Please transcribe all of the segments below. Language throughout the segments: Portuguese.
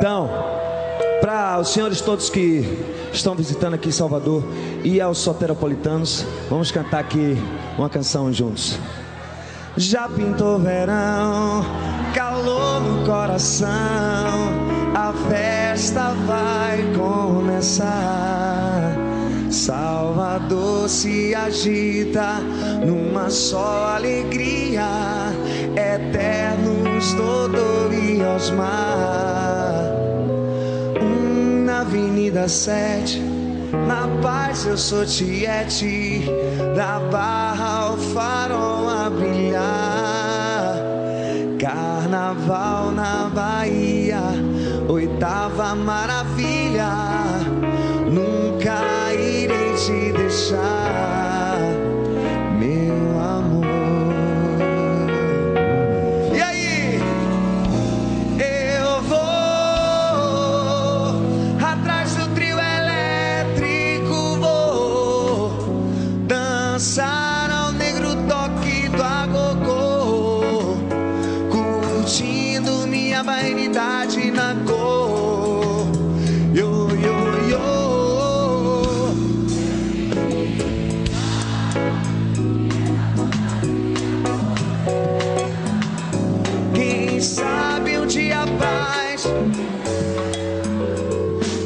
Então, para os senhores todos que estão visitando aqui Salvador e aos soteropolitanos, vamos cantar aqui uma canção juntos. Já pintou verão, calor no coração, a festa vai começar. Salvador se agita numa só alegria, eternos Dodô e Osmar. Avenida 7, na paz eu sou Tiete, da barra ao farol a brilhar. Carnaval na Bahia, oitava maravilha, nunca irei te deixar,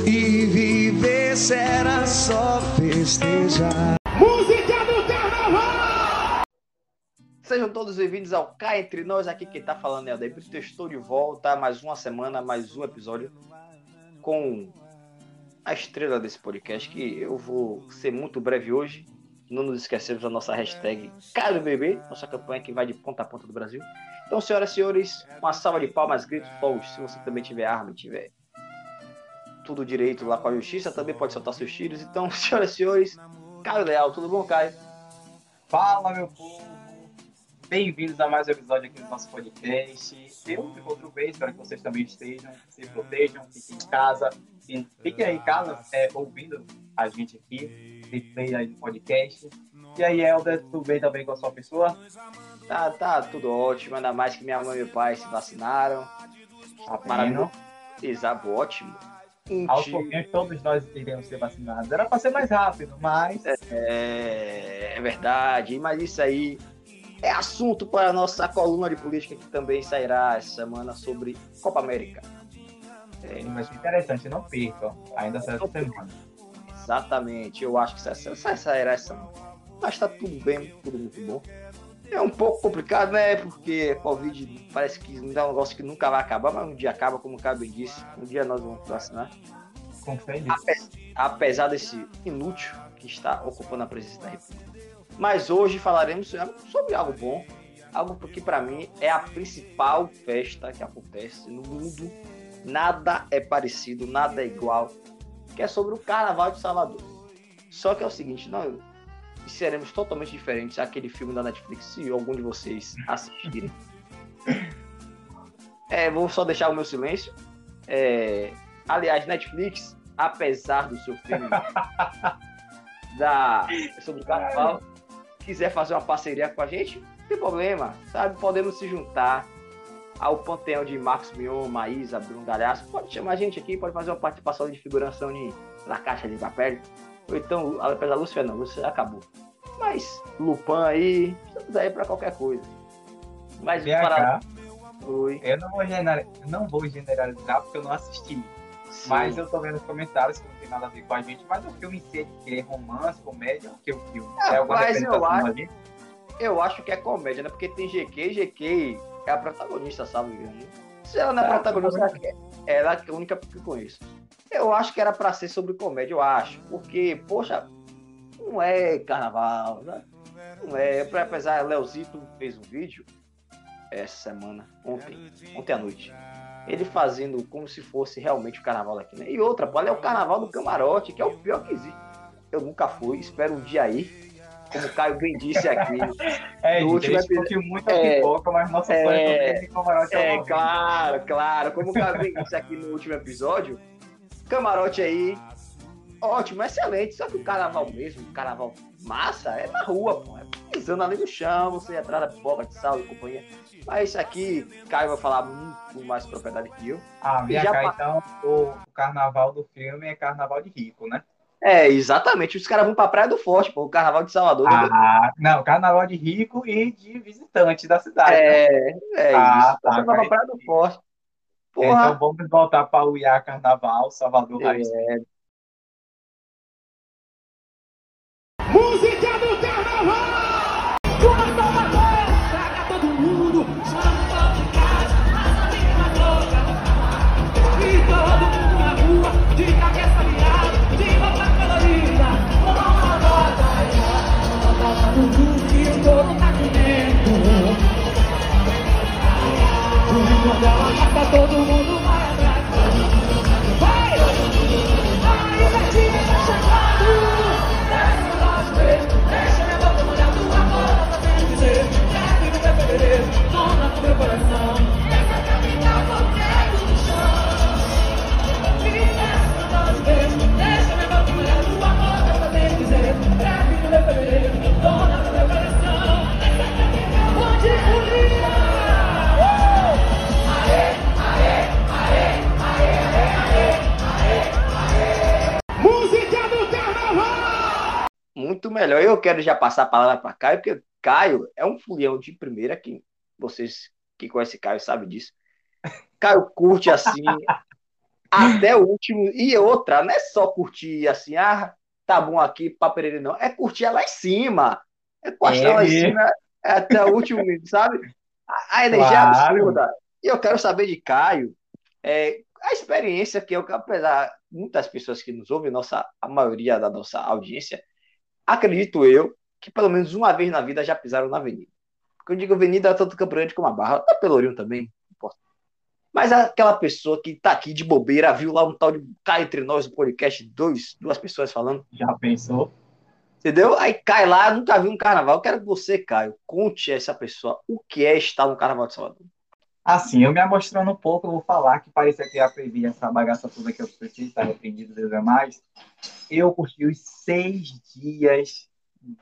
e viver será só festejar. Música do Carnaval! Sejam todos bem-vindos ao Cá Entre Nós. Aqui quem tá falando é o Debrito. Estou de volta. Mais uma semana, mais um episódio com a estrela desse podcast. Que eu vou ser muito breve hoje. Não nos esquecemos da nossa hashtag CaroBB, nossa campanha que vai de ponta a ponta do Brasil. Então, senhoras e senhores, uma salva de palmas, gritos, fogos. Se você também tiver arma e tiver tudo direito lá com a justiça, também pode soltar seus tiros. Então, senhoras e senhores, Caio Leal, tudo bom, Caio? Fala, meu povo! Bem-vindos a mais um episódio aqui do nosso podcast. Eu me encontro bem, espero que vocês também estejam, se protejam, fiquem em casa, fiquem aí em casa é, ouvindo a gente aqui, replay aí do podcast. E aí, Helder, tudo bem também com a sua pessoa? Tá, tá tudo ótimo, ainda mais que minha mãe e meu pai se vacinaram. Tá Maravilhoso. Exato, ótimo. Aos pouquinhos todos nós iremos ser vacinados. Era para ser mais rápido, mas É, é verdade, mas isso aí é assunto para a nossa coluna de política que também sairá essa semana sobre Copa América. É, mas interessante, não percam. Ainda essa semana. exatamente, eu acho que sairá essa semana. Mas tá tudo bem, tudo muito bom. É um pouco complicado, né? Porque Covid parece que não é um negócio que nunca vai acabar, mas um dia acaba, como o Cabo disse. Um dia nós vamos vacinar. Com fé nisso. Ape- apesar desse inútil que está ocupando a presidência da República. Mas hoje falaremos sobre algo bom, algo que para mim é a principal festa que acontece no mundo. Nada é parecido, nada é igual, que é sobre o Carnaval de Salvador. Só que é o seguinte, nós seremos totalmente diferentes àquele filme da Netflix, se algum de vocês assistirem. É, vou só deixar o meu silêncio. É, aliás, Netflix, apesar do seu filme da, sobre o carnaval, quiser fazer uma parceria com a gente, não tem problema, sabe? Podemos se juntar ao panteão de Marcos Mion, Maísa, Bruno Galhaço. Pode chamar a gente aqui, pode fazer uma participação de figuração de, na caixa de papel. Ou então, apesar da Lúcia, não, Lúcia acabou. Mas, Lupan aí, estamos aí para qualquer coisa. Mas, para... BH, Oi. eu não vou, generar, eu não vou generalizar porque eu não assisti. Mas Sim. eu tô vendo os comentários que não tem nada a ver com a gente, mas o filme em si é que é romance, comédia, o que o filme? Ah, alguma mas eu acho-? Eu acho que é comédia, né? Porque tem GQ, GQ é a protagonista, sabe? Se ela não é Ah, protagonista, ela é- ela é a única que eu conheço. Eu acho que era pra ser sobre comédia, eu acho. Porque, poxa, não é carnaval, né? Não é. Apesar, Leozito fez um vídeo essa semana, ontem, ontem à noite. Ele fazendo como se fosse realmente o carnaval daqui, né? E outra, ali é o carnaval do camarote, que é o pior que existe. Eu nunca fui, espero um dia ir. Como o Caio bem disse aqui, É, No gente, último a gente curtiu muito a é, pipoca, mas nosso é, sonho é camarote É, vivo. claro, claro. Como o Gabriel disse aqui no último episódio, camarote aí, ótimo, excelente. Só que o carnaval mesmo, o carnaval massa, é na rua, pô. É pisando ali no chão, você atrás da pipoca de sal e companhia. Mas isso aqui, Caio vai falar muito mais propriedade que eu. Ah, minha Já cá, pa- então, o, carnaval do filme é carnaval de rico, né? É, exatamente. Os caras vão pra Praia do Forte, pô, o Carnaval de Salvador. né? Ah, não, carnaval de rico e de visitante da cidade. né? é, é Ah, isso. tá, pra. Praia do Forte. Então Porra, vamos voltar para o IA Carnaval, Salvador É. Raiz. Música do carnaval! Todo mundo Eu quero já passar a palavra para Caio, porque Caio é um fulião de primeira, que vocês que conhecem Caio sabem disso. Caio curte assim até o último. E outra, não é só curtir assim, ah, tá bom aqui, papereira, não. É curtir lá em cima. É postar É lá em cima até o último minuto, sabe? A, a energia é Claro. absurda. E eu quero saber de Caio é, a experiência que eu, apesar muitas pessoas que nos ouvem, nossa, a maioria da nossa audiência, acredito eu, que pelo menos uma vez na vida já pisaram na avenida. Porque eu digo avenida tanto Campo Grande como a Barra, até Pelourinho também, não importa. Mas aquela pessoa que tá aqui de bobeira, viu lá um tal de Cá Entre Nós, um podcast, dois, duas pessoas falando, Já pensou? entendeu? Aí cai lá, nunca viu um carnaval. Eu quero que você, Caio, conte a essa pessoa o que é estar no Carnaval de Salvador. Assim, eu me amostrando um pouco, eu vou falar que parecia que eu aprendi essa bagaça toda que eu preciso estar arrependido Deus é mais. Eu curti os seis dias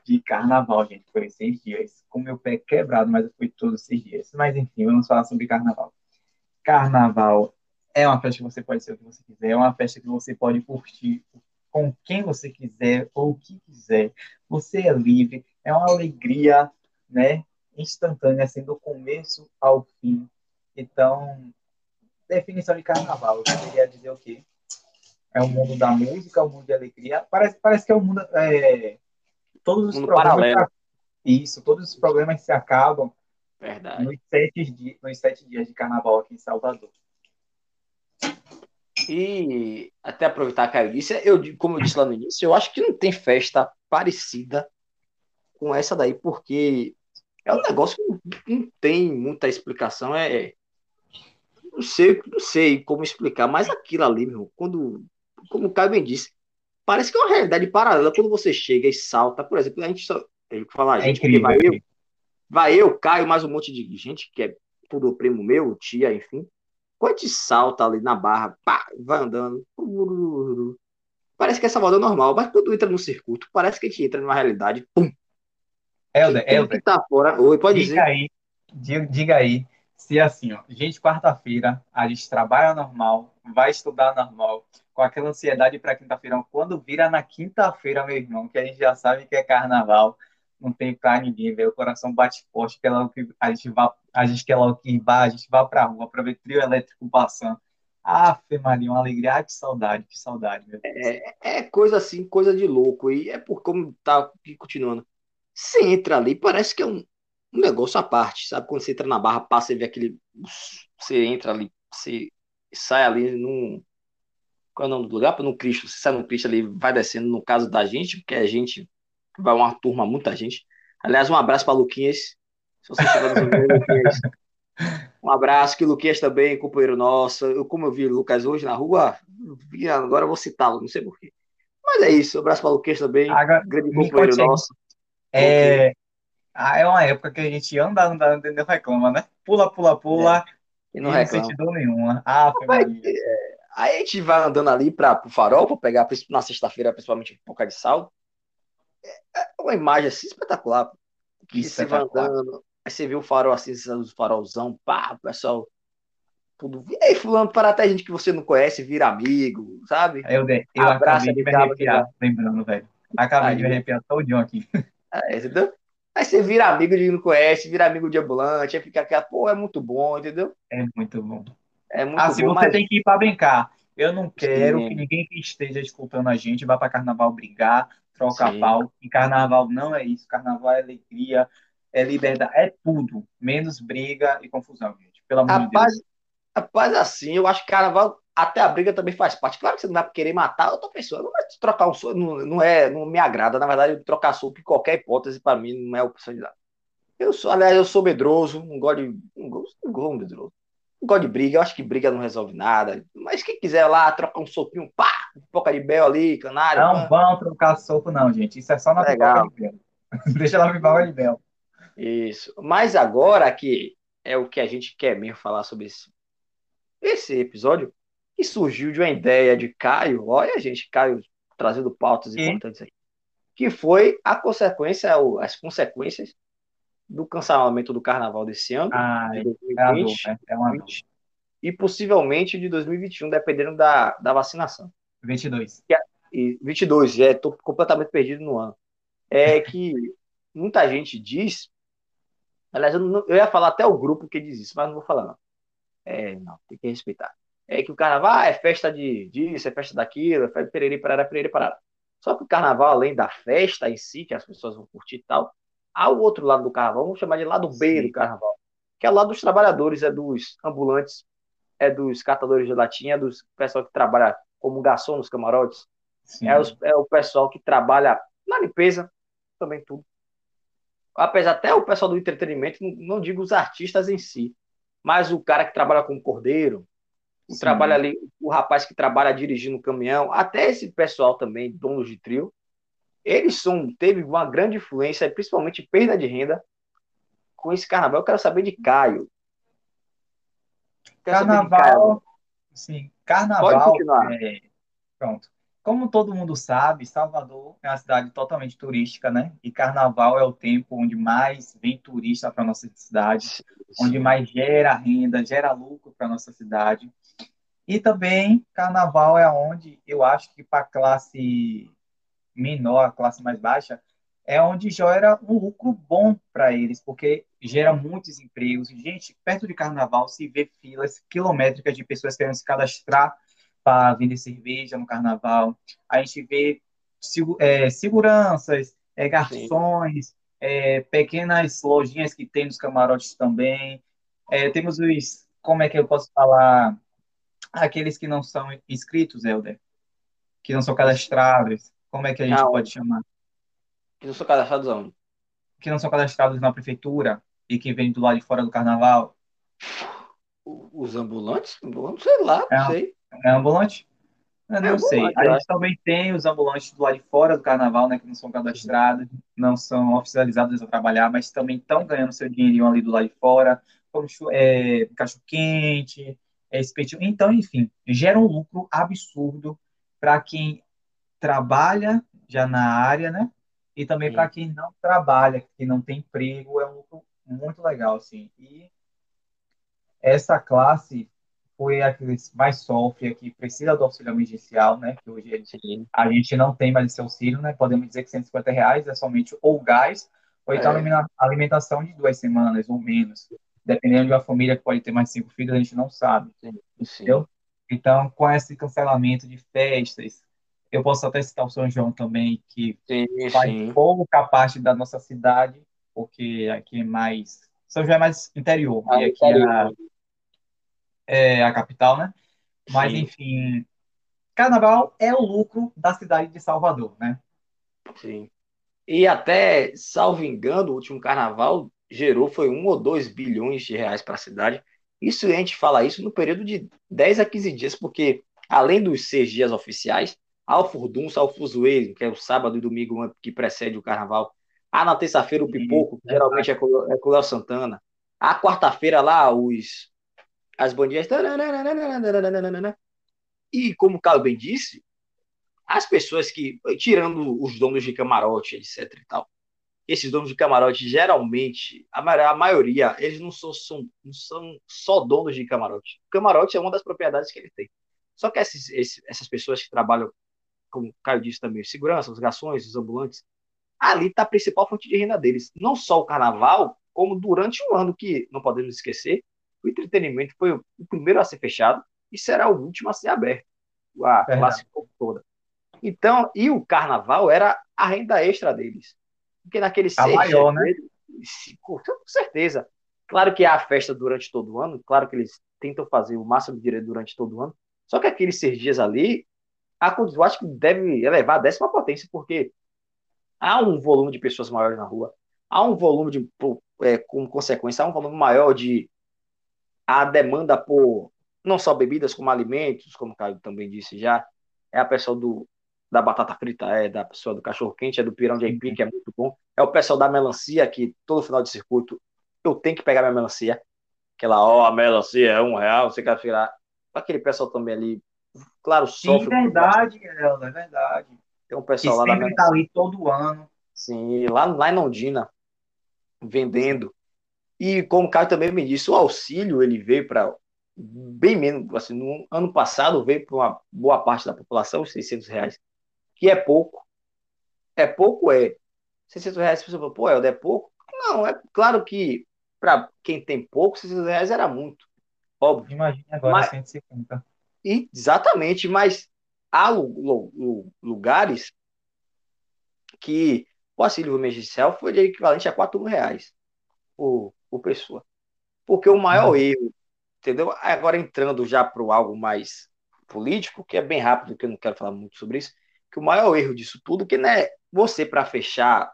de carnaval, gente. Foi seis dias. Com meu pé quebrado, mas eu fui todos os seis dias. Mas enfim, vamos falar sobre carnaval. Carnaval é uma festa que você pode ser o que você quiser, é uma festa que você pode curtir com quem você quiser ou o que quiser. Você é livre, é uma alegria, né? Instantânea, assim, do começo ao fim. Então, definição de carnaval, eu poderia dizer o quê? É o mundo da música, o mundo de alegria. Parece, parece que é o mundo. É, todos os Mundo problemas. paralelo. Isso, todos os problemas se acabam Verdade. nos sete, di- nos sete dias de carnaval aqui em Salvador. E até aproveitar que Caio disse, eu, como eu disse lá no início, eu acho que não tem festa parecida com essa daí, porque é um negócio que não, não tem muita explicação. É, não sei, não sei como explicar, mas aquilo ali, meu, quando, como o Caio bem disse, parece que é uma realidade paralela quando você chega e salta. Por exemplo, a gente só. Eu falar, a É gente, incrível. vai eu, incrível. vai eu, Caio, mais um monte de gente, que é tudo primo meu, tia, enfim. Quando a gente salta ali na barra, pá, vai andando. Parece que é Salvador normal, mas quando entra no circuito, parece que a gente entra numa realidade. Pum! Helder, Helder, tá fora. Oi, pode diga dizer. aí, diga aí, se assim, ó, gente, quarta-feira, a gente trabalha normal, vai estudar normal, com aquela ansiedade para quinta-feira. Quando vira na quinta-feira, meu irmão, que a gente já sabe que é carnaval, não tem pra ninguém, velho. O coração bate forte, que ela- que a gente vá, a gente quer logo que vá, a gente vá pra rua pra ver trio elétrico passando. Afe Maria, uma alegria, ah, que saudade, que saudade, meu Deus. É coisa assim, coisa de louco. E é por como tá continuando. Você entra ali, parece que é um, um negócio à parte, sabe? Quando você entra na barra, passa e vê aquele. Você entra ali, você sai ali num. Qual é o nome do lugar? No Cristo. Você sai no Cristo ali, vai descendo, no caso da gente, porque a gente vai uma turma, muita gente. Aliás, um abraço para Luquinhas. Se você estiver nos ouvindo, Luquinhas. Um abraço, que o Luquinhas também, companheiro nosso. Eu, como eu vi o Lucas hoje na rua, agora eu vou citá-lo, não sei porquê. Mas é isso, um abraço para o Luquinhas também, Agora, grande companheiro nosso. É, ah, é uma época que a gente anda, anda, anda e não reclama, né? Pula, pula, pula, E e não não reclama. sente dor nenhuma. Ah, Maria. Aí a gente vai andando ali para o farol, para pegar na sexta-feira, principalmente pouco de sal. É uma imagem assim espetacular. Que você vai andando, Aí você vê o farol assim, os farolzão, pá, o pessoal. Tudo. E aí, fulano, para até gente que você não conhece, vira amigo, sabe? Aí eu, eu Abraça acabei de me arrepiar, lembrando, velho. Acabei Aí. de me arrepiar todinho aqui. É, entendeu? Aí você vira amigo de quem não conhece, vira amigo de ambulante, aí fica aquela, pô, é muito bom, entendeu? É muito bom. É muito se bom, você mas tem que ir para brincar. Eu não quero Sim. que ninguém que esteja escutando a gente vá para carnaval brigar, trocar Sim. pau. E carnaval não é isso. Carnaval é alegria, é liberdade, é tudo. Menos briga e confusão, gente. Pelo amor de Deus. Rapaz, assim, eu acho que carnaval, até a briga também faz parte. Claro que você não vai querer matar outra pessoa, não vai trocar um soco, não, não é, não me agrada. Na verdade, trocar soco em qualquer hipótese, para mim, não é opção de nada. Eu sou, aliás, eu sou medroso, não gosto de. Não gosto, não gosto de medroso. Não gosto de briga, eu acho que briga não resolve nada. Mas quem quiser lá trocar um soquinho, pá, pipoca de bel ali, canário, Não vão trocar soco, não, gente. Isso é só na Legal. pipoca de mel. Deixa lá pipoca de mel. Isso. Mas agora que é o que a gente quer mesmo falar sobre esse, esse episódio, que surgiu de uma ideia de Caio, olha, gente, Caio trazendo pautas E? importantes aí, que foi a consequência, as consequências do cancelamento do carnaval desse ano, Ah, de é uma dor, 2020, né? É uma dor. 20, e possivelmente de 2021, dependendo da, da vacinação. 22. e 22, é, tô completamente perdido no ano. É que muita gente diz, aliás, eu, não- eu ia falar até o grupo que diz isso, mas não vou falar não. É, não, tem que respeitar. É que o carnaval é festa de disso, é festa daquilo, é festa perere, parará, perere, parará. Só que o carnaval, além da festa em si, que as pessoas vão curtir e tal, há o outro lado do carnaval, vamos chamar de lado B Sim. do carnaval, que é o lado dos trabalhadores, é dos ambulantes, é dos catadores de latinha, é dos pessoal que trabalha como garçom nos camarotes, é, os- é o pessoal que trabalha na limpeza, também tudo. Apesar até o pessoal do entretenimento, não, não digo os artistas em si, mas o cara que trabalha com cordeiro, o Sim. trabalha ali, o rapaz que trabalha dirigindo o caminhão, até esse pessoal também, donos de trio, eles são, teve uma grande influência, principalmente perda de renda, com esse carnaval. Eu quero saber de Caio. Quero saber de Caio. Carnaval, sim, Pode carnaval, continuar. é, pronto. Como todo mundo sabe, Salvador é uma cidade totalmente turística, né? E carnaval é o tempo onde mais vem turista para nossa cidade, onde mais gera renda, gera lucro para nossa cidade. E também carnaval é onde eu acho que para a classe menor, a classe mais baixa, é onde gera um lucro bom para eles, porque gera muitos empregos. Gente, perto de carnaval se vê filas quilométricas de pessoas querendo se cadastrar para vender cerveja no carnaval. A gente vê é, seguranças, é, garçons, é, pequenas lojinhas que tem nos camarotes também. É, temos os, como é que eu posso falar? Aqueles que não são inscritos, Helder, que não são cadastrados. Como é que a gente Não. pode chamar? Que não sou cadastrado onde? Que não são cadastrados na prefeitura e que vêm do lado de fora do carnaval. Os ambulantes? Não sei lá, não É. sei. É ambulante? Eu não É sei. ambulante, A gente também tem os ambulantes do lado de fora do carnaval, né, que não são cadastrados, não são oficializados a trabalhar, mas também estão ganhando seu dinheirinho ali do lado de fora, como é, cachorro-quente, é, espetinho. Então, enfim, gera um lucro absurdo para quem trabalha já na área, né? E também para quem não trabalha, que não tem emprego, é um lucro muito legal, assim. E essa classe foi a que mais sofre, a que precisa do auxílio emergencial, né? Que hoje Sim. a gente não tem mais esse auxílio, né? Podemos dizer que 150 reais é somente ou gás, ou então É. alimenta- alimentação de duas semanas ou menos. Dependendo de uma família que pode ter mais cinco filhos, a gente não sabe. Sim. Entendeu? Então, com esse cancelamento de festas, eu posso até citar o São João também, que Sim, faz sim. pouca parte da nossa cidade, porque aqui é mais. São João é mais interior, Ah, e aqui é a, interior. É a capital, né? Mas, Sim. enfim, carnaval é o lucro da cidade de Salvador, né? Sim. E até, salvo engano, o último carnaval gerou foi um ou dois bilhões de reais para a cidade. Isso a gente fala isso no período de 10 a 15 dias, porque além dos seis dias oficiais, há o furdunço, há o fuzuê, que é o sábado e domingo que precede o carnaval. Há na terça-feira o pipoco, que geralmente é com, é o Léo Santana. Há quarta-feira lá os as bandinhas. E como o Carlos bem disse, as pessoas que, tirando os donos de camarote, etc e tal, esses donos de camarote, geralmente, a, ma- a maioria, eles não são, são- não são só donos de camarote. O camarote é uma das propriedades que ele tem. Só que esses, esses- essas pessoas que trabalham, como o Caio disse também, segurança, os garçons, os ambulantes, ali está a principal fonte de renda deles. Não só o carnaval, como durante um ano que, não podemos esquecer, o entretenimento foi o primeiro a ser fechado e será o último a ser aberto. A Verdade. classe toda. Então, e o carnaval era a renda extra deles. Porque naquele A seis maior, né? com certeza. Claro que há a festa durante todo o ano, claro que eles tentam fazer o máximo de direito durante todo o ano, só que aqueles seis dias ali, a, eu acho que deve elevar a décima potência, porque há um volume de pessoas maiores na rua, há um volume de, é, com consequência, há um volume maior de a demanda por não só bebidas, como alimentos, como o Caio também disse já, é a pessoa do, da batata frita, é da pessoa do cachorro quente, é do pirão de aipim, que é muito bom, é o pessoal da melancia, que todo final de circuito eu tenho que pegar minha melancia, aquela, ó, a melancia é um real, você quer virar, aquele pessoal também ali, claro, Sim, sofre. verdade, Helder, é verdade. Tem um Que pessoal lá da melancia. tá ali todo ano. Sim, lá, lá em Londrina, vendendo. E como o Caio também me disse, o auxílio ele veio para bem menos, assim, no ano passado veio para uma boa parte da população, os 600 reais, que é pouco. É pouco, é. 600 reais, pessoa fala, pô, Helder, é pouco? Não, é claro que para quem tem pouco, 600 reais era muito, óbvio. Imagina agora Mas- 150. E, exatamente, mas há lu- lu- lu- lugares que o auxílio emergencial foi equivalente a 4 mil reais por, por pessoa. Porque o maior erro, entendeu? Agora entrando já para algo mais político, que é bem rápido, que eu não quero falar muito sobre isso, que o maior erro disso tudo, que não é você para fechar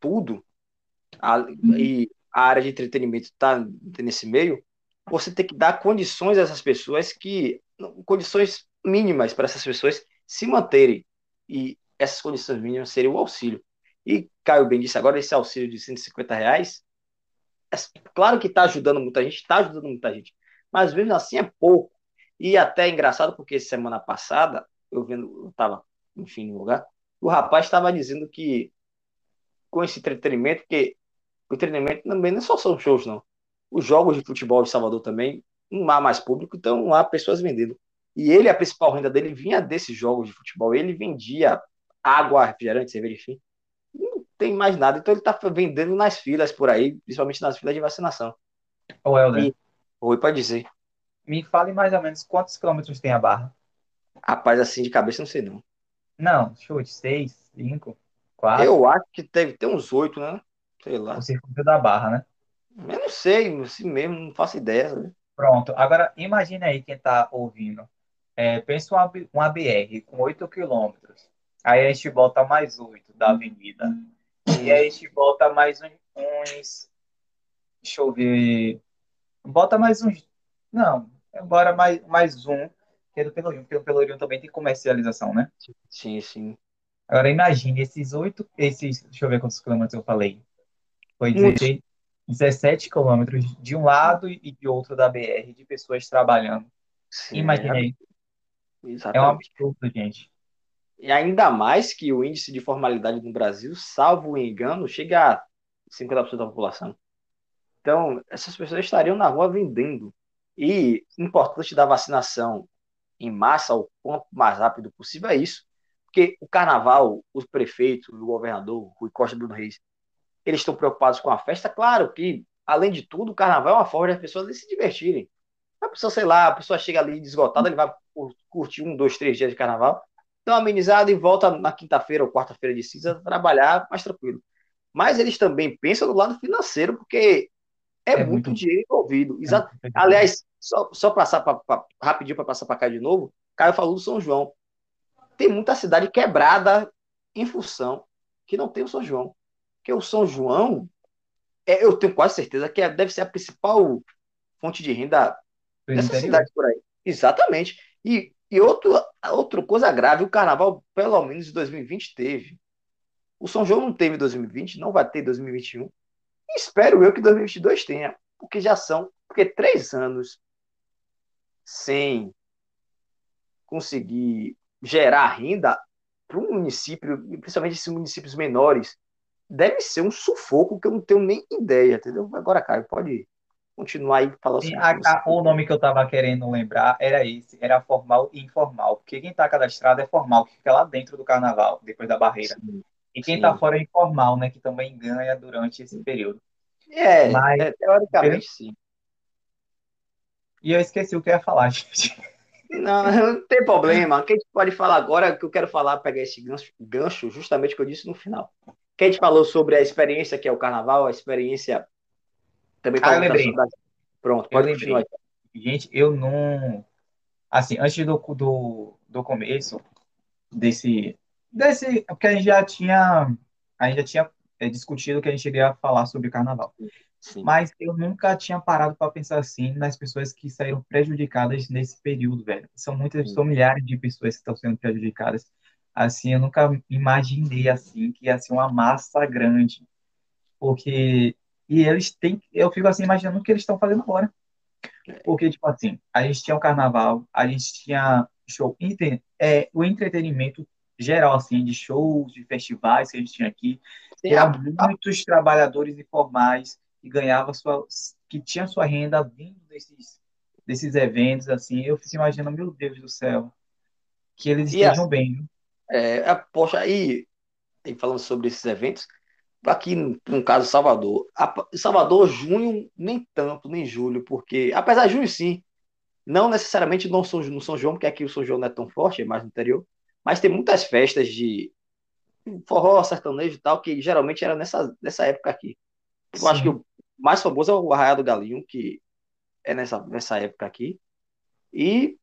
tudo, a, e a área de entretenimento está nesse meio, você tem que dar condições a essas pessoas que condições mínimas para essas pessoas se manterem e essas condições mínimas seriam o auxílio e Caio bem disse agora esse auxílio de 150 reais claro que está ajudando muita gente está ajudando muita gente mas mesmo assim é pouco e até é engraçado porque semana passada eu vendo eu estava enfim no lugar o rapaz estava dizendo que com esse entretenimento que o entretenimento também não só são shows não os jogos de futebol de Salvador também não há mais público, então não há pessoas vendendo. E ele, a principal renda dele vinha desses jogos de futebol. Ele vendia água, refrigerante, cerveja, enfim. Não tem mais nada. Então ele está vendendo nas filas por aí, principalmente nas filas de vacinação. Ô, Helder, E- Oi, pode dizer. me fale mais ou menos quantos quilômetros tem a barra? Rapaz, assim de cabeça, não sei não. Não, chute, seis, cinco, quatro. Eu acho que deve ter uns oito, né? Sei lá. O circuito da barra, né? Eu não sei, assim mesmo, não faço ideia. sabe? Pronto. Agora, imagine aí quem tá ouvindo. É, pensa uma, uma BR com 8 quilômetros. Aí a gente bota mais 8 da avenida. E aí a gente bota mais um- uns. Deixa eu ver. Bota mais uns. Não, agora mais, mais um, que é do Pelourinho, porque o Pelourinho também tem comercialização, né? Sim, sim. Agora imagine esses oito, esses, deixa eu ver quantos quilômetros eu falei. Foi Muitos. 16, 17 quilômetros de um lado e de outro da BR, de pessoas trabalhando. sim Imagine aí. É um Exatamente. absurdo, gente. E ainda mais que o índice de formalidade no Brasil, salvo engano, chega a 50% da população. Então, essas pessoas estariam na rua vendendo. E importante da vacinação em massa, o quanto mais rápido possível, é isso. Porque o carnaval, os prefeitos, o governador, Rui Costa e Bruno Reis, eles estão preocupados com a festa. Claro que, além de tudo, o carnaval é uma forma de as pessoas se divertirem. A pessoa, sei lá, a pessoa chega ali desgotada, ele vai cur- curtir um, dois, três dias de carnaval, dá uma amenizada e volta na quinta-feira ou quarta-feira de cinza trabalhar mais tranquilo. Mas eles também pensam do lado financeiro, porque é, É muito, muito- dinheiro envolvido. Exato. Aliás, só, só passar pra, pra- rapidinho para passar para cá de novo, Caio falou do São João. Tem muita cidade quebrada em função que não tem o São João. Porque o São João, é, eu tenho quase certeza que é- deve ser a principal fonte de renda interior. cidades por aí. Exatamente. E, e outro, outra coisa grave, o carnaval, pelo menos em 2020, teve. O São João não teve em 2020, não vai ter em 2021. E espero eu que 2022 tenha, porque já são, porque três anos sem conseguir gerar renda para um município, principalmente esses municípios menores, deve ser um sufoco que eu não tenho nem ideia, entendeu? Agora, Caio, pode continuar aí falando Sim, sobre a- o nome que eu tava querendo lembrar era esse, era formal e informal. Porque quem tá cadastrado é formal, que fica lá dentro do carnaval, depois da barreira. Sim, E quem sim. tá fora é informal, né? Que também ganha durante esse período. É, Mas- é, teoricamente sim. E eu esqueci o que eu ia falar, gente. Não, não tem problema. O que a gente pode falar agora, que eu quero falar, pegar esse gancho, gancho justamente o que eu disse no final. Que a gente falou sobre a experiência que é o carnaval, a experiência também Ah, eu lembrei. sobre a- Pronto, Eu pode lembrei. continuar. Gente, eu não. Assim, antes do, do, do começo desse, desse. Porque a gente já tinha. A gente já tinha é, discutido que a gente iria falar sobre carnaval. Sim. Mas eu nunca tinha parado para pensar assim nas pessoas que saíram prejudicadas nesse período, velho. São muitas, Sim. são milhares de pessoas que estão sendo prejudicadas. Assim, eu nunca imaginei assim que ia ser uma massa grande. Porque. E eles têm. Eu fico assim imaginando o que eles estão fazendo agora. Porque, tipo assim, a gente tinha o carnaval, a gente tinha show, entre- é, o entretenimento geral, assim, de shows, de festivais que a gente tinha aqui, Sim, que eram a- muitos trabalhadores informais que ganhavam sua, que tinham sua renda vindo desses, desses eventos, assim, eu fico imaginando, meu Deus do céu, que eles E estejam bem, né? É, a- poxa, aí, falando sobre esses eventos, aqui no, caso Salvador, a- Salvador, junho, nem tanto, nem julho, porque, apesar de junho sim, não necessariamente no São, no São João, porque aqui o São João não é tão forte, é mais no interior, mas tem muitas festas de forró, sertanejo e tal, que geralmente era nessa, nessa época aqui. Eu acho que Sim. o mais famoso é o Arraial do Galinho, que é nessa, nessa época aqui, e,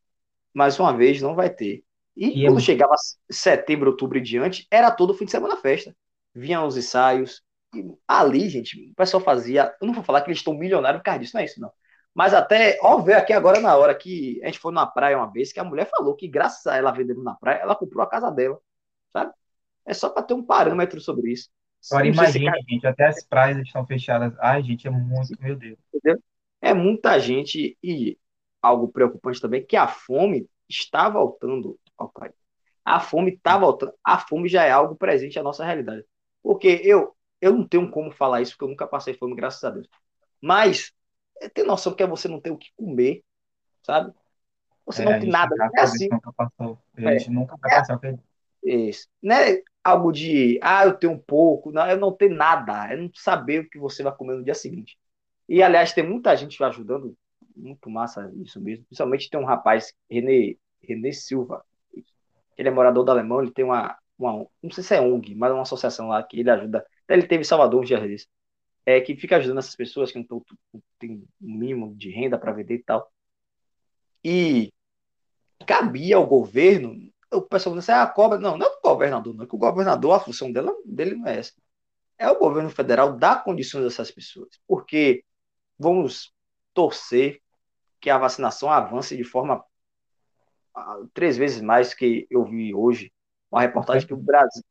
mais uma vez, não vai ter. E E é quando chegava setembro, outubro e diante, era todo fim de semana festa. Vinham os ensaios. E ali, gente, o pessoal fazia. Eu não vou falar que eles estão milionários por causa disso, não é isso, não. Mas até, ó, ver aqui agora na hora que a gente foi na praia uma vez, que a mulher falou que, graças a ela vendendo na praia, ela comprou a casa dela, sabe? É só para ter um parâmetro sobre isso. Agora se imagine, gente, até as praias estão fechadas. Ai, gente, é muito, meu Deus. é muita gente e algo preocupante também que a fome está voltando ao país. A fome está voltando. A fome já é algo presente à nossa realidade. Porque eu eu não tenho como falar isso porque eu nunca passei fome, graças a Deus. Mas é ter noção que é você não ter o que comer, sabe? Você É, não tem nada. É assim. nunca passou. A É. gente nunca vai passar. por- Isso. Não é algo de, ah, eu tenho um pouco, não, eu não tenho nada, é não saber o que você vai comer no dia seguinte. E, aliás, tem muita gente ajudando, muito massa isso mesmo. Principalmente tem um rapaz, René, René Silva, ele é morador da Alemanha, ele tem uma, uma, não sei se é ONG, mas é uma associação lá que ele ajuda. Ele teve Salvador um dia é, que fica ajudando essas pessoas que não têm um mínimo de renda para vender e tal. E cabia ao governo o pessoal diz assim, ah, cobra. Não, não é o governador, não. É que o governador, a função dela, dele não é essa. É o governo federal dar condições a essas pessoas. Porque vamos torcer que a vacinação avance de forma ah, três vezes mais que eu vi hoje. Uma reportagem que o Brasil,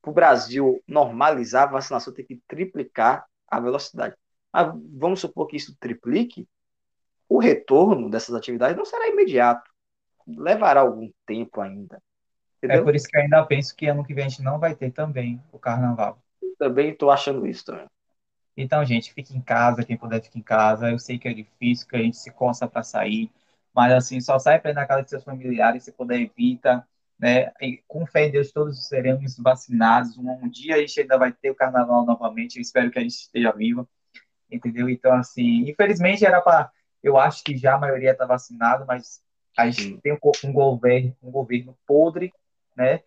para o Brasil normalizar a vacinação, tem que triplicar a velocidade. Mas vamos supor que isso triplique, o retorno dessas atividades não será imediato levará algum tempo ainda. É Entendeu? por isso que eu ainda penso que ano que vem a gente não vai ter também o carnaval. Também estou achando isso também. Então, gente, fique em casa, quem puder fique em casa. Eu sei que é difícil, que a gente se coça para sair, mas assim, só sai para ir na casa de seus familiares, se puder evita, né? E, com fé em Deus, todos seremos vacinados. Um, um dia a gente ainda vai ter o carnaval novamente. Eu espero que a gente esteja vivo, entendeu? Então, assim, infelizmente era para, eu acho que já a maioria está vacinado, mas a gente Sim. tem um, um governo, um governo podre, né?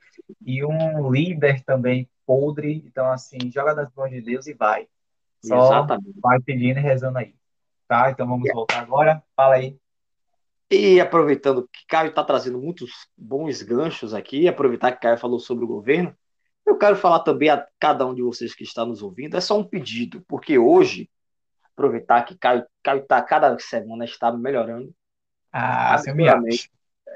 E um líder também podre. Então, assim, joga nas mãos de Deus e vai. Só Exatamente. vai pedindo e rezando aí. Tá? Então vamos voltar agora. Fala aí. E aproveitando que Caio está trazendo muitos bons ganchos aqui, aproveitar que Caio falou sobre o governo, eu quero falar também a cada um de vocês que está nos ouvindo, é só um pedido, porque hoje, aproveitar que Caio, Caio tá, cada semana está melhorando Ah, Absurdamente.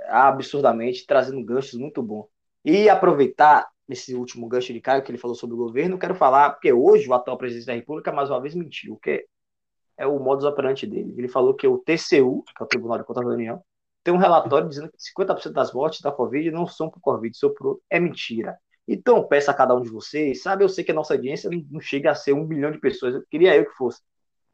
absurdamente, trazendo ganchos muito bons. E aproveitar esse último gancho de Caio, que ele falou sobre o governo, eu quero falar, porque hoje o atual presidente da República, mais uma vez, mentiu, que é o modus operandi dele. Ele falou que o TCU, que é o Tribunal de Contas da União, tem um relatório dizendo que 50% das mortes da Covid não são por Covid, são por outro. É mentira. Então, peço a cada um de vocês, sabe? Eu sei que a nossa audiência não chega a ser um milhão de pessoas. Eu queria eu que fosse.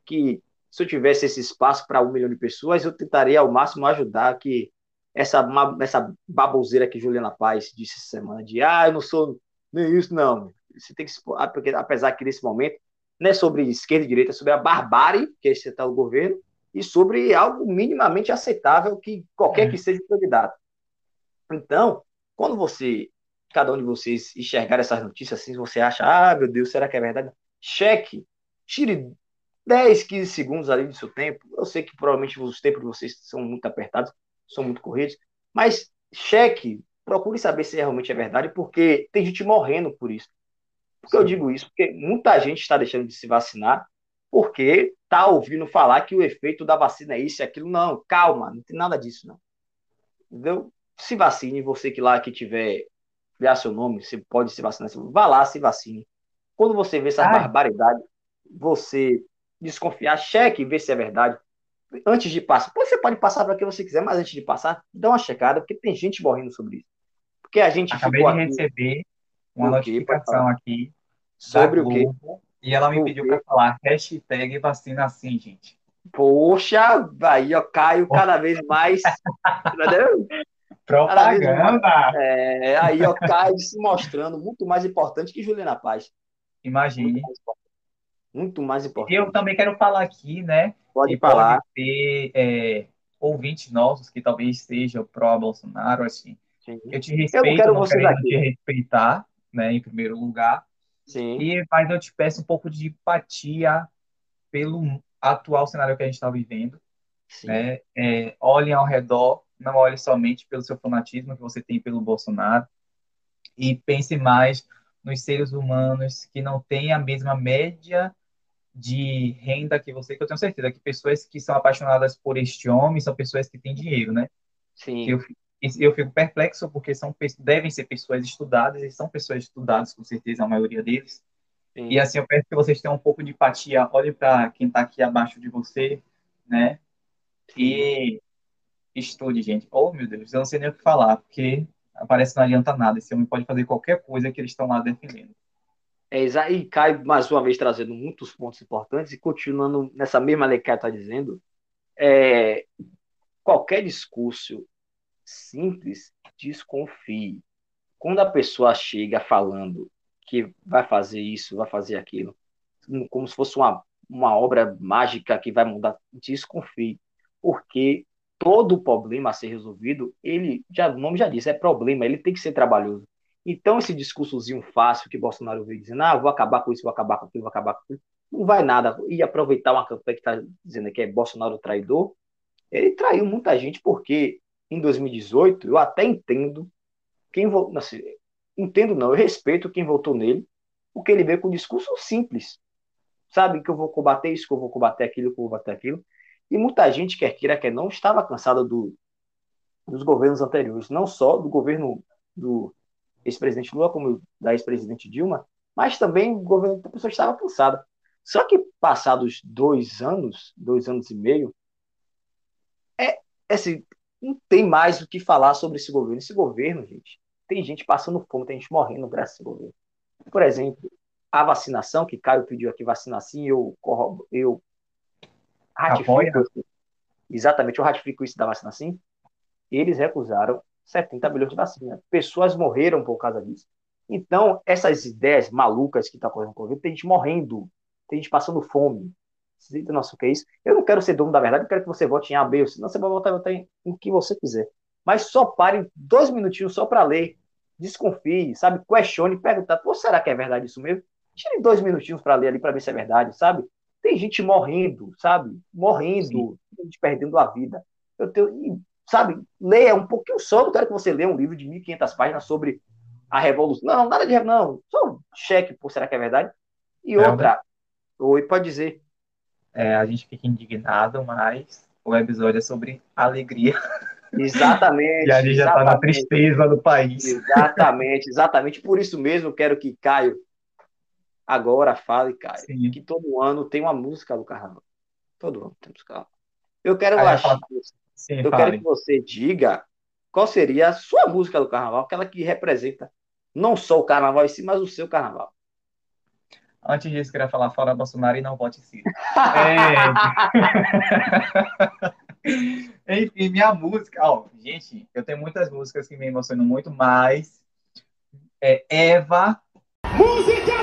Que se eu tivesse esse espaço para um milhão de pessoas, eu tentaria ao máximo ajudar que essa, essa baboseira que Juliana Paz disse essa semana, de ah, eu não sou nem isso, não. Você tem que ah, apesar que nesse momento não é sobre esquerda e direita, é sobre a barbárie que é esse tal governo e sobre algo minimamente aceitável que qualquer é. que seja o candidato. Então, quando você, cada um de vocês enxergar essas notícias assim, você acha, ah, meu Deus, será que é verdade? Cheque, tire 10, 15 segundos ali do seu tempo. Eu sei que provavelmente os tempos de vocês são muito apertados, são muito corridos, mas cheque, procure saber se realmente é verdade, porque tem gente morrendo por isso. Por que eu digo isso? Porque muita gente está deixando de se vacinar porque está ouvindo falar que o efeito da vacina é isso e aquilo. Não, calma, não tem nada disso, não. Entendeu? Se vacine, você que lá que tiver criar seu nome, você pode se vacinar, vá lá, se vacine. Quando você vê essa Ai. barbaridade, você desconfiar, cheque, ver se é verdade. Antes de passar, você pode passar para quem você quiser, mas antes de passar, dá uma checada, porque tem gente morrendo sobre isso. Porque a gente Acabei de aqui... receber uma notificação aqui sobre o quê? E ela me o pediu para falar hashtag vacina assim, gente. Poxa, aí eu caio cada vez mais. entendeu? Propaganda! Mais, é, aí eu caio se mostrando muito mais importante que Juliana Paz. Imagine. Muito mais, importante. Eu também quero falar aqui, né? Pode falar. Pode ter é, ouvintes nossos que talvez sejam pró-Bolsonaro, assim. Sim. Eu te respeito, eu não, quero não quero te respeitar, né, em primeiro lugar. Sim. E, mas eu te peço um pouco de empatia pelo atual cenário que a gente está vivendo. Sim. Né? É, olhem ao redor, não olhe somente pelo seu fanatismo que você tem pelo Bolsonaro e pense mais nos seres humanos que não têm a mesma média de renda que você, que eu tenho certeza que pessoas que são apaixonadas por este homem são pessoas que têm dinheiro, né? Sim. Eu, eu fico perplexo porque são devem ser pessoas estudadas e são pessoas estudadas com certeza a maioria deles. Sim. e assim eu peço que vocês tenham um pouco de empatia. Olhe para quem está aqui abaixo de você né? E estude gente. Oh meu Deus eu não sei nem o que falar porque parece que não adianta nada. Esse homem pode fazer qualquer coisa que eles estão lá defendendo. É, e cai mais uma vez trazendo muitos pontos importantes e continuando nessa mesma lei que está dizendo é, qualquer discurso simples, desconfie. Quando a pessoa chega falando que vai fazer isso, vai fazer aquilo, como se fosse uma, uma obra mágica que vai mudar, desconfie. Porque todo problema a ser resolvido, ele, já, o nome já diz, é problema, ele tem que ser trabalhoso. Então, esse discursozinho fácil que Bolsonaro veio dizendo, ah, vou acabar com isso, vou acabar com aquilo, vou acabar com aquilo, não vai nada. E aproveitar uma campanha que está dizendo que é Bolsonaro traidor, ele traiu muita gente porque em 2018, eu até entendo quem votou. Assim, entendo não, eu respeito quem votou nele, porque ele veio com um discurso simples. Sabe que eu vou combater isso, que eu vou combater aquilo, que eu vou combater aquilo. E muita gente, quer queira, quer não, estava cansada do, dos governos anteriores, não só do governo do ex-presidente Lula, como da ex-presidente Dilma, mas também o governo da pessoa estava cansada. Só que passados dois anos, dois anos e meio, é, assim, não tem mais o que falar sobre esse governo. Esse governo, gente, tem gente passando fome, tem gente morrendo graças a esse governo. Por exemplo, a vacinação, que Caio pediu aqui vacina assim, eu, eu ratifico, exatamente, eu ratifico isso da vacina assim, eles recusaram 70 bilhões de vacina. Pessoas morreram por causa disso. Então, essas ideias malucas que estão tá correndo com o governo, tem gente morrendo, tem gente passando fome, nossa, o que é isso? Eu não quero ser dono da verdade, eu quero que você vote em A, B, senão você vai votar, votar em, em que você quiser. Mas só pare dois minutinhos só para ler. Desconfie, sabe? Questione, pergunta, pô, será que é verdade isso mesmo? Tire dois minutinhos para ler ali para ver se é verdade, sabe? Tem gente morrendo, sabe? Morrendo, gente perdendo a vida. Eu tenho, sabe? Leia um pouquinho só, não quero que você leia um livro de 1.500 páginas sobre a revolução. Não, nada de não. Só cheque, pô, será que é verdade? E é outra, oi, pode dizer. É, a gente fica indignado, mas o episódio é sobre alegria. Exatamente. e a gente já está na tristeza do país. Exatamente, exatamente. Por isso mesmo, quero que Caio agora fale, Caio, Sim. que todo ano tem uma música do carnaval. Todo ano tem música. Eu quero, achar, Sim, eu quero que você diga qual seria a sua música do carnaval, aquela que representa Não só o carnaval em si, mas o seu carnaval. Antes disso, queria falar fora Bolsonaro e não vote Ciro. É... Enfim, minha música. Ó, gente, eu tenho muitas músicas que me emocionam muito, mas é Eva. Música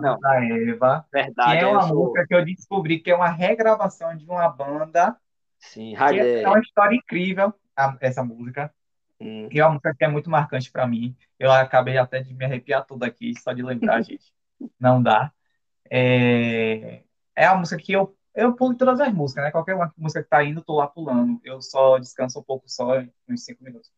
não. da Eva. Que Verdade, é eu uma sou- música que eu descobri que é uma regravação de uma banda. Sim, Que rádio. é uma história incrível, a- essa música. Hum, E é uma música que é muito marcante pra mim. Eu acabei até de me arrepiar tudo aqui, só de lembrar, gente. Não dá. É, é a música que eu, eu pulo todas as músicas, né? Qualquer uma música que tá indo, tô lá pulando. Eu só descanso um pouco só, uns cinco minutos.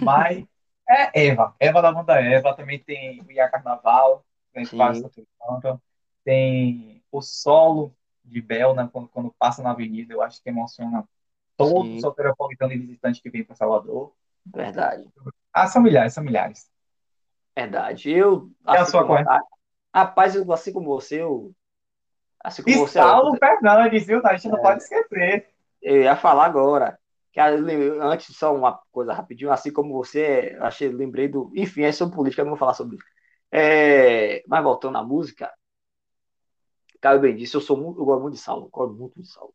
Mas é Eva. Eva da banda Eva. Também tem o Ia Carnaval, Sim. Passa tudo canto. Tem o solo de Bel, né? Quando, quando passa na avenida, eu acho que emociona todo Sim. soteropolitano e visitante que vem para Salvador. verdade. Ah, são milhares, são milhares. Verdade. Eu, E a assim sua como, a- rapaz, eu, assim como você, eu, assim como E você, Saulo Fernandes, viu? A gente É. não pode esquecer. eu ia falar agora. Que a- antes, só uma coisa rapidinho, assim como você, eu achei, lembrei do. Enfim, é sobre política, eu não vou falar sobre isso. É, mas voltando à música, Caio bem disse, eu sou muito, eu gosto muito de eu gosto muito de Saulo.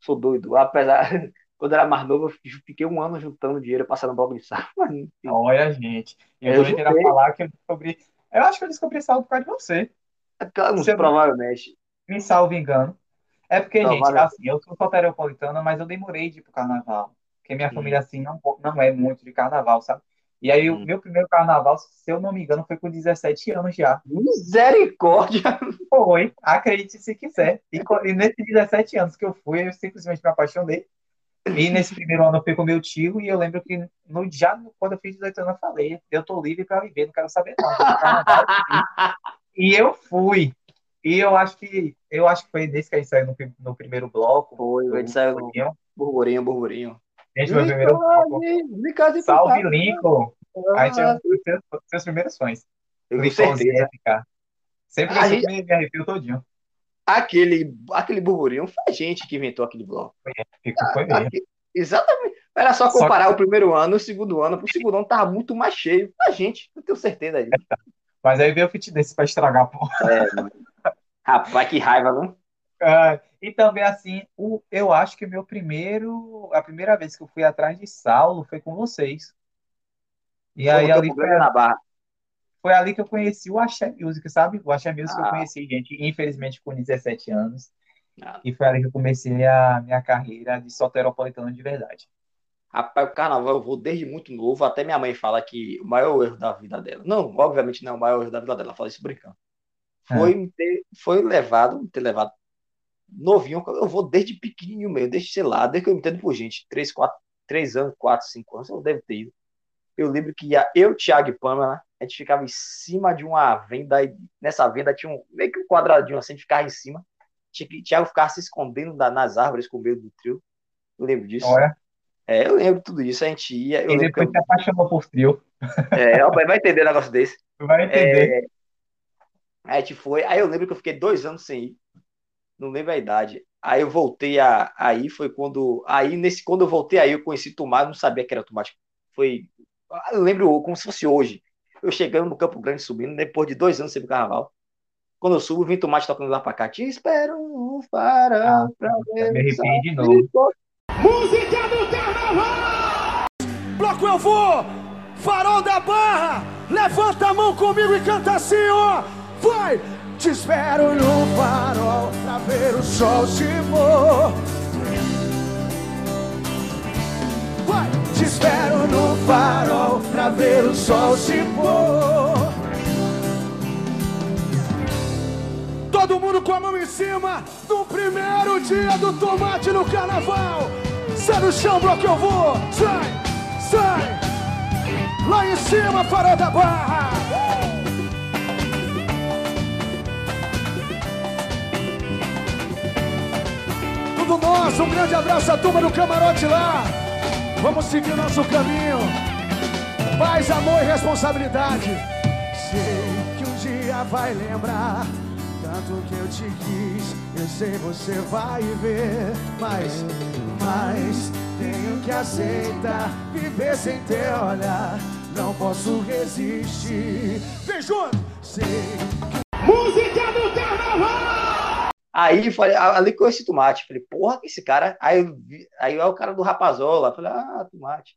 Sou doido. Apesar, quando eu era mais novo, eu fiquei um ano juntando dinheiro passando bloco de enfim, Olha, gente. Eu Eu também queria juntei. falar que eu descobri. Eu acho que eu descobri Saulo por causa de você. claro, Você- provavelmente. Me salvo engano. É porque, gente, assim, eu sou soteropolitana, mas eu demorei de ir pro carnaval. Porque minha Sim. família, assim, não, não é muito de carnaval, sabe? E aí, o Hum. meu primeiro carnaval, se eu não me engano, foi com 17 anos já. Misericórdia! Foi, acredite se quiser. E, e nesses 17 anos que eu fui, eu simplesmente me apaixonei. E nesse primeiro ano eu fui com meu tio, e eu lembro que no, já quando eu fiz 18 anos eu falei, eu tô livre para viver, não quero saber não. vou pro carnaval, sim. E eu fui. E eu acho que eu acho que foi nesse que a gente saiu no, no primeiro bloco. Foi, a gente saiu no Pouquinho. burburinho, Gente, meu primeiro bloco. Salve, Lincoln! A gente é um dos seus, seus primeiros fãs. Eu tenho Lincolnzinho certeza. FK. Sempre A que eu gente- me, arrepio todinho. Aquele, aquele burburinho foi a gente que inventou aquele bloco. Fico, foi mesmo. Aqui- Exatamente. Era só Só comparar o primeiro ano e o segundo ano. O segundo ano tava muito mais cheio. A gente, eu tenho certeza disso. Mas aí veio o fit desse pra estragar, pô. É, mano. Rapaz, que raiva, não? Ah, e também, assim, o, eu acho que meu primeiro, a primeira vez que eu fui atrás de Saulo foi com vocês. E Foi aí ali foi, foi ali que eu conheci o Axé Music, sabe? O Axé Music eu Ah. conheci, gente, infelizmente com 17 anos. Ah. E foi ali que eu comecei a minha carreira de soteropolitano de verdade. Rapaz, o carnaval eu vou desde muito novo. Até minha mãe fala que o maior erro da vida dela. Não, obviamente não é o maior erro da vida dela. Ela fala isso brincando. Foi, me ter, foi levado, me ter levado novinho. Eu vou desde pequenininho mesmo, desde, sei lá, desde que eu me entendo por gente. Três, quatro, três anos, quatro, cinco anos, eu devo ter ido. Eu lembro que ia eu, Thiago e Pamela, a gente ficava em cima de uma venda, e nessa venda tinha um, meio que um quadradinho assim, a gente ficava em cima. Thiago ficava se escondendo nas árvores com medo do trio. Eu lembro disso. Olha, É, eu lembro tudo isso, a gente ia. Eu e depois eu, se apaixonou por trio. é, vai entender um negócio desse. Vai entender. É, a gente foi. Aí eu lembro que eu fiquei dois anos sem ir. Não lembro a idade. Aí eu voltei a, aí foi quando. Aí nesse, quando eu voltei aí, eu conheci Tomate, não sabia que era Tomate. Foi. Eu lembro como se fosse hoje. Eu chegando no Campo Grande subindo, depois de dois anos sem pro carnaval. Quando eu subo, vem Tomate tocando lá pra cá. Te espero um farol Ah, pra ver. me o arrepiei de novo. Música do carnaval! carnaval! Bloco eu vou, farol da barra, levanta a mão comigo e canta assim, ó. Vai! Te espero no farol pra ver o sol se pôr. Te espero no farol pra ver o sol se pôr. Todo mundo com a mão em cima no primeiro dia do tomate no carnaval. Sai no chão, bloco eu vou. Sai, sai. Lá em cima, farol da barra. Nosso, um grande abraço à turma do camarote lá. Vamos seguir nosso caminho. Paz, amor e responsabilidade. Sei que um dia vai lembrar tanto que eu te quis. Eu sei você vai ver, mas, mas tenho que aceitar viver sem teu olhar. Não posso resistir. Vem junto. Sei que música do carnaval. Aí falei, ali conheci tomate. Falei, porra, que esse cara. Aí, aí é o cara do Rapazola. Falei, ah, tomate.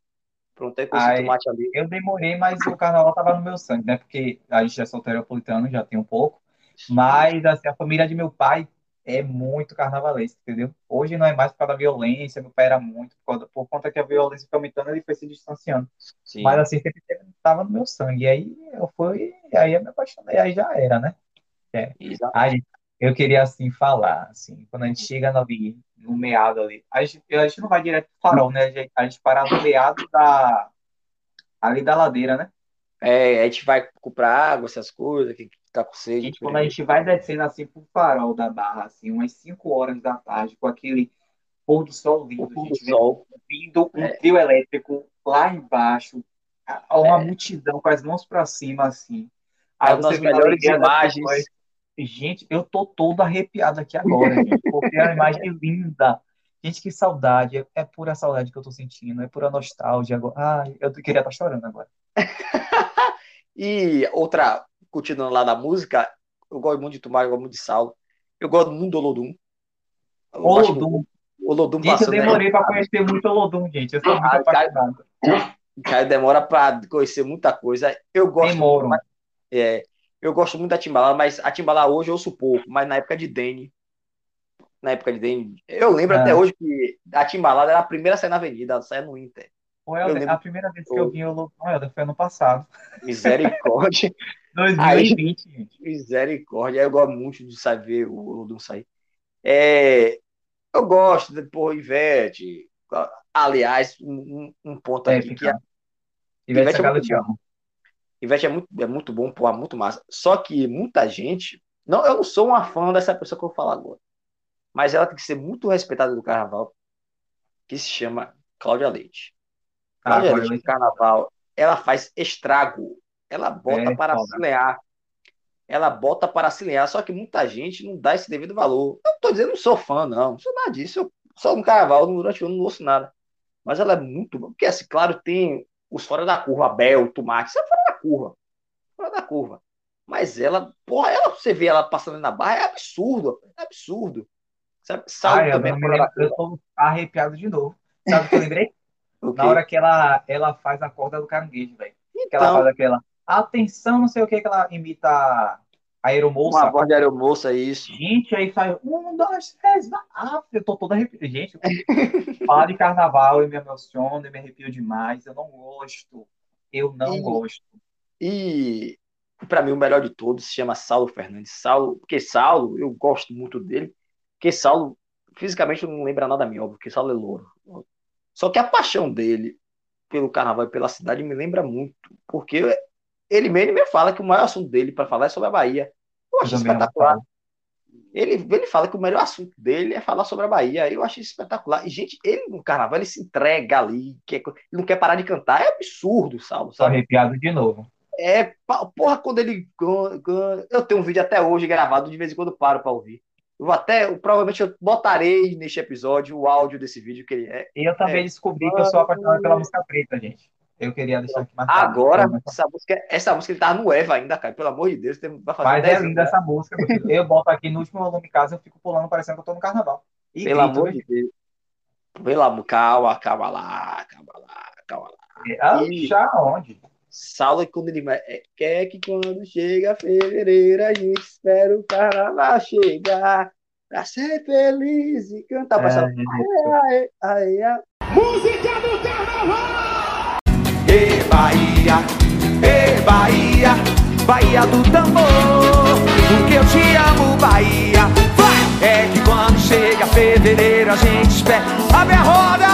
Pronto, aí conheci Aí- tomate ali. Eu demorei, mas o carnaval tava no meu sangue, né? Porque a gente é solteropolitano, já tem um pouco. Mas assim, a família de meu pai é muito carnavalesca, entendeu? Hoje não é mais por causa da violência, meu pai era muito, por, causa- por conta que a violência foi aumentando, ele foi se distanciando. Sim. Mas assim, sempre estava no meu sangue. E aí eu fui, aí eu me apaixonei, aí já era, né? Exato. Aí eu queria assim falar, assim, quando a gente chega no, ali, no meado ali, a gente, a gente não vai direto pro farol, né? A gente, a gente para no meado da, ali da ladeira, né? É, a gente vai comprar água, essas coisas, que que tá com sede. gente, quando a gente vai descendo assim pro farol da barra, assim, umas 5 horas da tarde, com aquele pôr do sol lindo, pôr do sol. vindo um É. trio elétrico lá embaixo, uma É. multidão com as mãos pra cima, assim. É Aí uma você melhores imagens. pessoas. Gente, eu tô todo arrepiado aqui agora, gente, porque é uma imagem linda. Gente, que saudade, é, é pura saudade que eu tô sentindo, é pura nostalgia agora. Ai, eu queria estar chorando agora. E outra, continuando lá na música, eu gosto muito de tomar, eu gosto muito de sal. Eu gosto muito do Olodum. Muito- Olodum. Olodum Gente, eu demorei pra conhecer muito Olodum, gente. Eu sou muito Ah, cara. apaixonado. Cara, demora pra conhecer muita coisa. Eu gosto Demoro. muito, é, eu gosto muito da Timbalada, mas a Timbalada hoje eu ouço pouco, mas na época de Dene, na época de Dene, eu lembro Ah. até hoje que a Timbalada era a primeira a sair na avenida, ela saia no Inter. O Helder, lembro- a primeira vez que eu vi o Helder, foi ano passado. Misericórdia, 2020, gente. misericórdia. Eu gosto muito de saber o Olodum sair. É, eu gosto de pôr Ivete. Aliás, um, um- ponto aqui que a. Ivete Ivete é te amo. Ivete é muito, é muito bom, pô, é muito massa. Só que muita gente. Não, eu não sou uma fã dessa pessoa que eu vou falar agora. Mas ela tem que ser muito respeitada do carnaval, que se chama Cláudia Leite. Ah, Cláudia Leite no carnaval, ela faz estrago. Ela bota É, para foda. auxiliar. Ela bota para auxiliar, só que muita gente não dá esse devido valor. Eu não tô dizendo, não sou fã, não. Não sou nada disso. Eu só no carnaval, durante o ano, não ouço nada. Mas ela é muito. Porque, assim, claro, tem os fora da curva, Bel, Tomate, isso é fora curva. Fora da curva. Mas ela, porra, ela, você vê ela passando na barra, é absurdo. É absurdo. Sabe? Salve Ai, eu, me lembro, eu tô arrepiado de novo. Sabe o que eu lembrei? O quê? Na hora que ela, ela faz a corda do caranguejo, velho. Que ela Então, faz aquela atenção, não sei o que, que ela imita a uma aeromoça. voz de aeromoça, é isso. Gente, aí sai um, dois, três, vai. Ah, eu tô toda arrepiada. Gente, falar de carnaval, eu me emociono, eu me arrepio demais. Eu não gosto. Eu não E- gosto. E para mim o melhor de todos se chama Saulo Fernandes. Saulo, porque Saulo, eu gosto muito dele, porque Saulo fisicamente não lembra nada a mim, óbvio, porque Saulo é louro. Só que a paixão dele pelo carnaval e pela cidade me lembra muito, porque ele mesmo me fala que o maior assunto dele para falar é sobre a Bahia. Eu acho Eu espetacular. Ele, ele fala que o melhor assunto dele é falar sobre a Bahia. Eu achei espetacular. E, gente, ele no carnaval, ele se entrega ali, quer, ele não quer parar de cantar. É absurdo, Saulo, Tô sabe? arrepiado de novo. É, porra, quando ele. Eu tenho um vídeo até hoje gravado, de vez em quando paro pra ouvir. Eu vou até, eu- provavelmente eu botarei neste episódio o áudio desse vídeo que ele é. E eu também É. descobri que eu sou apaixonado pela música preta, gente. Eu queria deixar aqui marcado. Agora, essa música, essa música ele tava no Eva ainda, cara. Pelo amor de Deus, tem, vai fazer Mas 10 é linda né? essa música. Eu boto aqui no último volume em casa, eu fico pulando parecendo que eu tô no carnaval. E Pelo grito, amor viu? de Deus. Pelo amor, calma, calma lá, calma lá, calma lá. Ah, E- já onde? Quando ele vai. é, Quer que quando chega fevereiro a gente espera o carnaval chegar pra ser feliz e cantar pra essa. Aê, aê, aê. Música do carnaval! Ê Bahia, ê Bahia, Bahia do tambor, porque eu te amo, Bahia. Vai! É que quando chega fevereiro a gente espera. Abre a roda,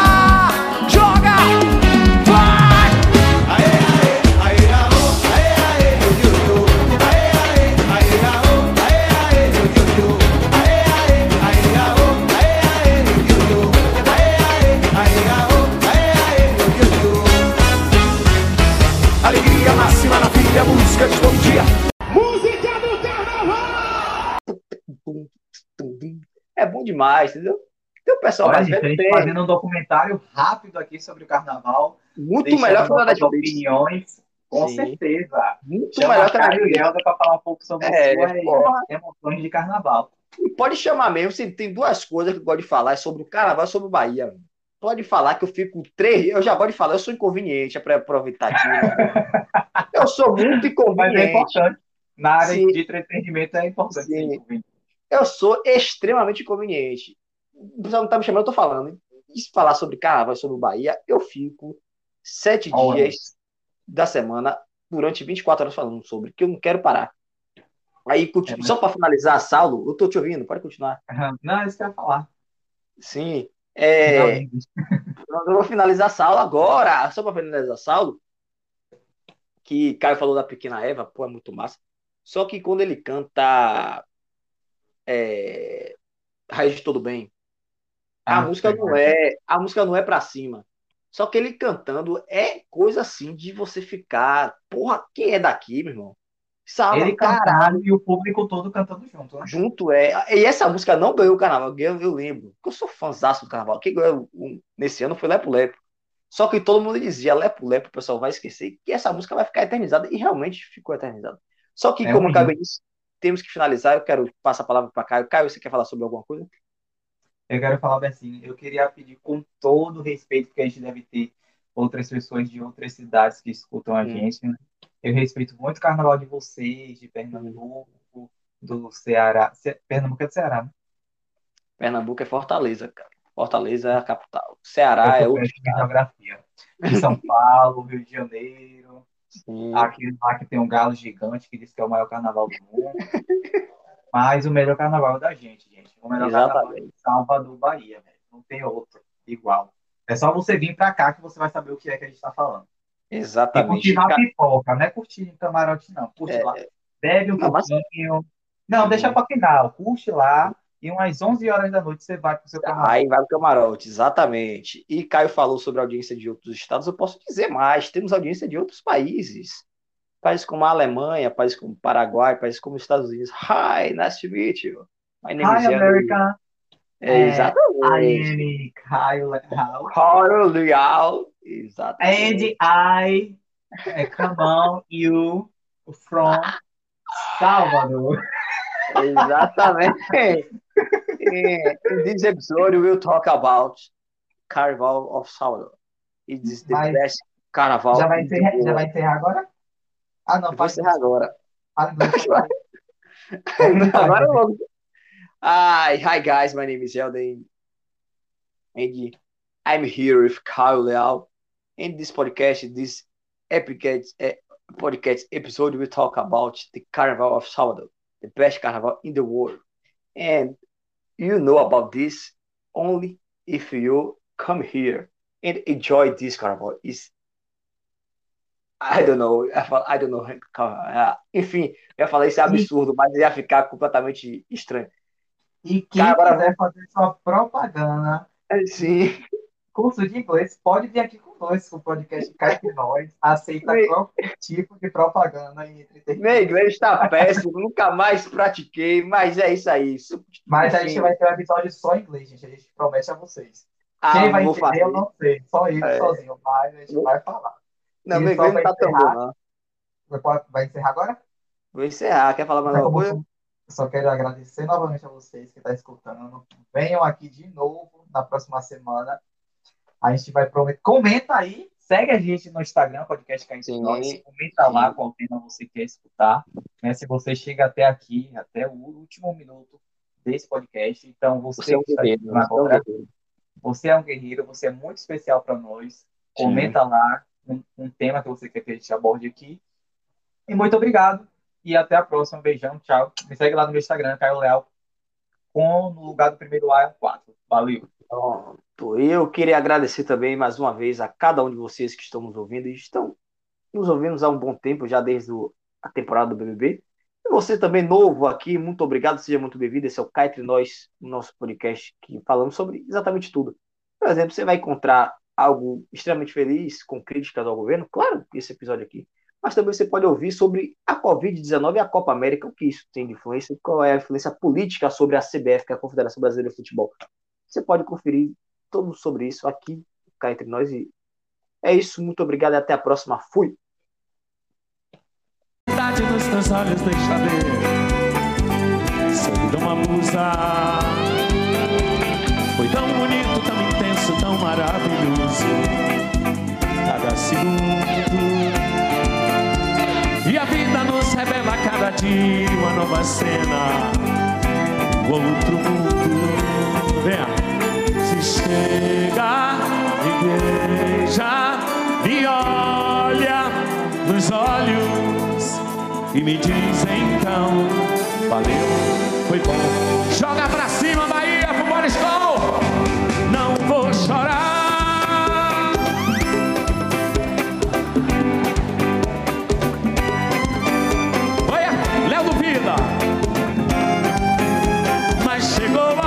demais, entendeu? Tem o pessoal Olha, mais gente, fazendo um documentário rápido aqui sobre o carnaval. Muito melhor que o da opiniões, com Sim. certeza. Muito Chama melhor que a Caio Netflix. Helder para falar um pouco sobre É, suas emoções de carnaval. E pode chamar mesmo, se tem duas coisas que eu gosto de falar, é sobre o carnaval e sobre o Bahia. Pode falar que eu fico três. Eu já gosto de falar, eu sou inconveniente, é para aproveitar aqui. Eu sou muito Mas é inconveniente. importante. Na área Sim. de entretenimento é importante. Sim. Eu sou extremamente inconveniente. Pessoal não tá me chamando, eu tô falando. E se falar sobre carnaval sobre o Bahia, eu fico sete dias da semana durante 24 horas falando sobre, que eu não quero parar. Aí, continu- É, mas- só para finalizar, Saulo, eu tô te ouvindo, pode continuar. Não, é isso que eu ia falar. Sim. É, eu vou finalizar Saulo agora. Só para finalizar Saulo, que Caio falou da Pequena Eva, pô, é muito massa. Só que quando ele canta é, Raiz de Todo Bem, a Ah, música não é, a música não é pra cima. Só que ele cantando é coisa assim de você ficar, porra, quem é daqui, meu irmão? Ele caralho, e o público todo cantando junto, né? junto é. E essa música não ganhou o carnaval, eu lembro. Porque eu sou fãzaço do carnaval. Quem ganhou um- nesse ano foi Lepo Lepo. Só que todo mundo dizia Lepo Lepo, o pessoal vai esquecer que essa música vai ficar eternizada e realmente ficou eternizada. Só que, É como um o Caio disse, temos que finalizar. Eu quero passar a palavra para Caio. Caio, você quer falar sobre alguma coisa? Eu quero falar bem assim, eu queria pedir com todo o respeito que a gente deve ter outras pessoas de outras cidades que escutam a Hum. gente, né? Eu respeito muito o carnaval de vocês, de Pernambuco, do Ceará. Ce- Pernambuco é do Ceará, né? Pernambuco é Fortaleza, cara. Fortaleza é a capital. Ceará é estado. geografia. De São Paulo, Rio de Janeiro, Sim. aqui lá que tem um galo gigante que diz que é o maior carnaval do mundo. Mas o melhor carnaval é da gente, gente. O melhor carnaval é Exatamente. de Salvador, Bahia, velho. Não tem outro igual. É só você vir pra cá que você vai saber o que é que a gente tá falando. E Exatamente. curtir na Ca- pipoca, não é curtir em camarote, não. Curte É, lá, bebe um Não, mas- pouquinho. Não, deixa pra final. Curte lá e umas 11 horas da noite você vai pro seu carnaval. Aí vai o camarote, exatamente. E Caio falou sobre audiência de outros estados. Eu posso dizer mais: temos audiência de outros países. Países como a Alemanha, países como o Paraguai, países como os Estados Unidos. Hi, nice to meet you. My name Hi, is. America. É, I exatamente. am Kyle House. Coro Leal. And Exatamente. I eh, come on you from Salvador. Exatamente. In this episode, we'll talk about Carnival of Salvador. It is the Mas- best carnaval. Já vai encerrar, já vai encerrar agora? Ah, não, fala encerrar agora. inglês. Não, agora vou. Hi, hi guys, my name is Elden. And I'm here with Kyle Leal. In this podcast, this epic uh, podcast episode, we talk about the Carnival of Salvador, the best carnival in the world. And you know about this only if you come here and enjoy this carnival. It's I don't know, I don't know. Ah, Enfim, eu ia falar isso é absurdo, mas ia ficar completamente estranho. E quem Cara, agora- quiser fazer sua propaganda, Sim. curso de inglês, pode vir aqui conosco, o podcast Cai Entre Nós, aceita qualquer tipo de propaganda e entretenimento. Meu inglês está péssimo, nunca mais pratiquei, mas é isso aí. Isso- Mas a enfim. gente vai ter um episódio só em inglês, gente. A gente promete a vocês. Ah, Quem vai entender, fazer. eu não sei. Só ele É. sozinho, mas a gente vai falar. Não, E meu inglês não tá tão bom, não. Vai- encerrar agora? Vou encerrar. Quer falar mais Mas alguma coisa? eu só quero agradecer novamente a vocês que estão escutando. Venham aqui de novo na próxima semana A gente vai prometer. Comenta aí, segue a gente no Instagram, podcast Sim. Nós. Comenta lá Sim. qual tema você quer escutar. Né? Se você chega até aqui, até o último minuto desse podcast. Então, você, Você é um que está guerreiro, você é um agora, guerreiro. você é um guerreiro, você é muito especial para nós. Sim. Comenta lá um, um tema que você quer que a gente aborde aqui. E muito obrigado. E até a próxima. Beijão, tchau. Me segue lá no meu Instagram, Caio Leal, com no lugar do primeiro A é 4. Valeu. Pronto. Eu queria agradecer também mais uma vez a cada um de vocês que estão nos ouvindo e estão nos ouvindo há um bom tempo, já desde a temporada do BBB. E você também novo aqui, muito obrigado, seja muito bem-vindo. Esse é o Cá Entre Nós, o nosso podcast que falamos sobre exatamente tudo. Por exemplo, você vai encontrar algo extremamente feliz com críticas ao governo, claro, esse episódio aqui. Mas também você pode ouvir sobre a Covid-19 e a Copa América, o que isso tem de influência, qual é a influência política sobre a CBF, que é a Confederação Brasileira de Futebol. Você pode conferir tudo sobre isso aqui, cá entre nós. E é isso, muito obrigado e até a próxima. Fui! Nos teus olhos deixa ver Sangue uma musa Foi tão bonito, tão intenso, tão maravilhoso Cada segundo E a vida nos revela cada dia uma nova cena outro mundo Venha Se chega, beija Me olha nos olhos e me diz então, valeu, foi bom. Joga pra cima, Bahia, pro Boriscol. Não vou chorar. Olha, Léo do Vida. Mas chegou ao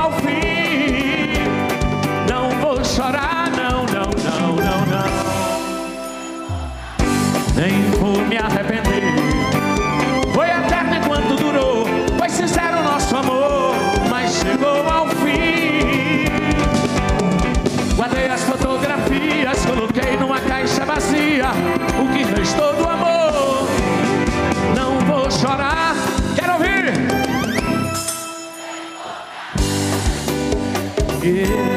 me arrepender. Foi eterno enquanto durou, foi sincero o nosso amor, mas chegou ao fim. Guardei as fotografias, coloquei numa caixa vazia o que restou do amor. Não vou chorar, quero ouvir. Yeah.